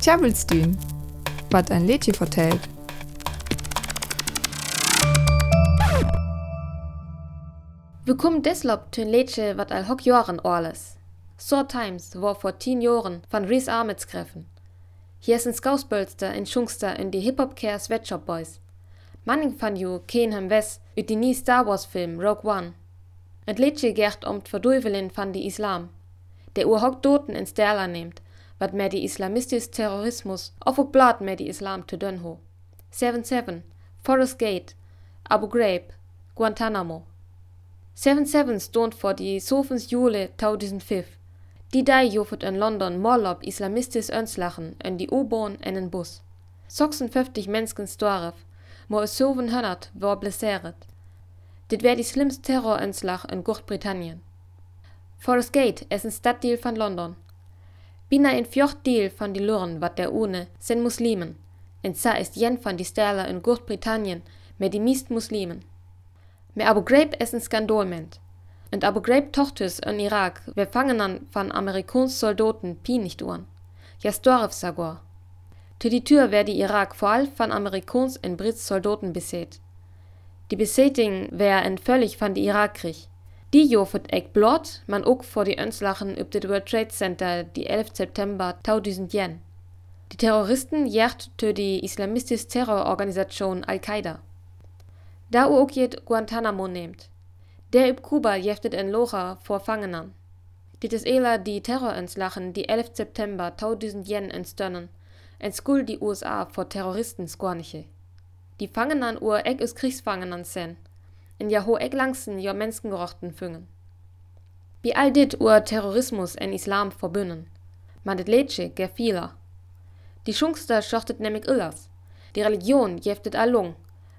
Tjabelstün, wat ein Lädchen vertellt. Wir kommen deshalb zu ein Lädchen, wat al hock Jahren alles. So Times war vor 10 Jahren von Reese Ahmeds treffen. Hier ein Skausbölster in Schungster in die Hip-Hop-Care Sweatshop Boys. Manning van ju ken hem wes ut die nie Star Wars Film Rogue One. Et gert um d'Verduivelin van die Islam, der urhock Doten in Sterla nimmt, wat mehr die islamistis Terrorismus ook blad mehr die Islam te dun ho. 7-7, Forest Gate, Abu Ghraib, Guantanamo. 7-7 stond voor die sovens jule 2005. Die dag jofet in London morlop islamistis önslachen en die U-Bahn en een bus. 56 mensen storf, maar 700 war blesseret. Dit wär die slimste terrorönslag in Großbritannien. Forest Gate is een staddeel van London. Bina een fjord deel van die Luren wat der une sind Muslimen. En sa ist jen van die Sterler in Großbritannien met die meest Muslimen. Me Abu Ghraib is een skandolment. Und Abu Ghraib tochtes in Irak, wir fangen an van Amerikans Soldaten pi nicht uhren. Ja storf sagor. Zu die Tür wär die Irak vor allem von Amerikans und Brits Soldaten beset. Die Beseting wär en völlig von die Irakkrieg. Die jofet ek blot, man ook vor die Önslachen üb det World Trade Center die 11. September 2001. Die Terroristen järt zu die islamistische Terrororganisation Al-Qaida. Da u ook jet Guantanamo nehmt. Der üb Kuba jeftet en Locha vor Fangenern. Dit is ela die Terrorönslachen die 11. September 2001 entstønnen, en skuld die USA vor Terroristen skårniche. Die Fangenern ur ek is Kriegsfangenern sen, in ja ho langsen jo Menschengerochten füngen. Wie all dit ur Terrorismus en Islam verbünnen, man dit Lädsche ger vieler. Die Schungster schochtet nämlich illers, die Religion jeftet allung,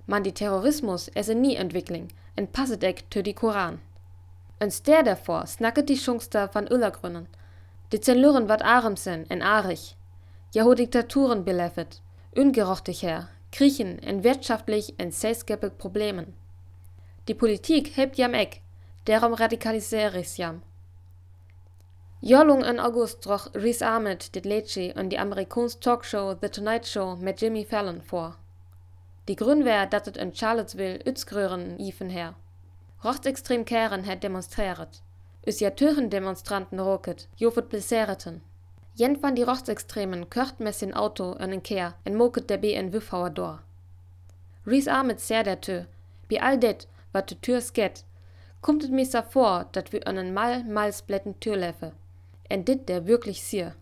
man die Terrorismus esse nie Entwickling, en passet ek tö die Koran. En ster davor snacket die Schungster van Illergrünnen, die Zenlüren wat Aremsen en Arich, ja ho Diktaturen beleffet, ungerochtig her, kriechen en wirtschaftlich en sesgepig Problemen. Die Politik hebt jam ek, derom radikaliseris jam. Jolung in August droch Reese Ahmed dit Lädschi und die Amerikans Talkshow The Tonight Show mit Jimmy Fallon vor. Die Grün wär, dat het in Charlottesville Utzgrören ifen her. Rechtsextrem Keren het demonstriert. Us ja Türen Demonstranten roket, jofet blessereten. Jen van die Rechtsextremen kört mes in Auto en en Kehr en moket der B en Wüffhauer dor. Reese Ahmed ser der Tö, bi all det, wat de Tür sket, kommt et mir vor, dat wir einen mal mal spletten Tür leffe. En dit der wirklich sier.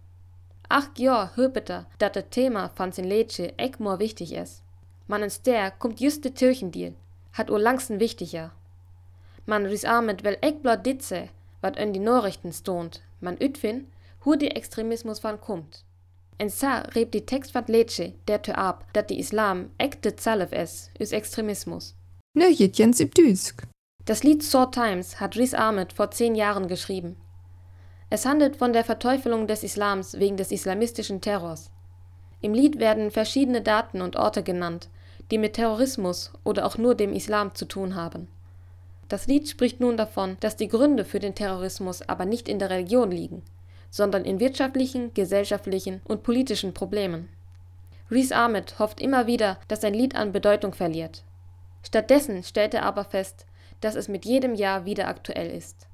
Ach ja, höpeter, dat de Thema van sin Lädsche eck more wichtig is. Man ins der kommt just de Türchendeal, hat ur langsten wichtiger. Man Reese Ahmed wel eck blot ditze, wat in die Nachrichten stond, man ütfin, hu die Extremismus van kommt. En sa rebt die Text van Lädsche der Tür ab, dat die Islam eck de Zalef es, is Extremismus. Ne. Das Lied Sword Times hat Reese Ahmed vor zehn Jahren geschrieben. Es handelt von der Verteufelung des Islams wegen des islamistischen Terrors. Im Lied werden verschiedene Daten und Orte genannt, die mit Terrorismus oder auch nur dem Islam zu tun haben. Das Lied spricht nun davon, dass die Gründe für den Terrorismus aber nicht in der Religion liegen, sondern in wirtschaftlichen, gesellschaftlichen und politischen Problemen. Reese Ahmed hofft immer wieder, dass sein Lied an Bedeutung verliert. Stattdessen stellt er aber fest, dass es mit jedem Jahr wieder aktuell ist.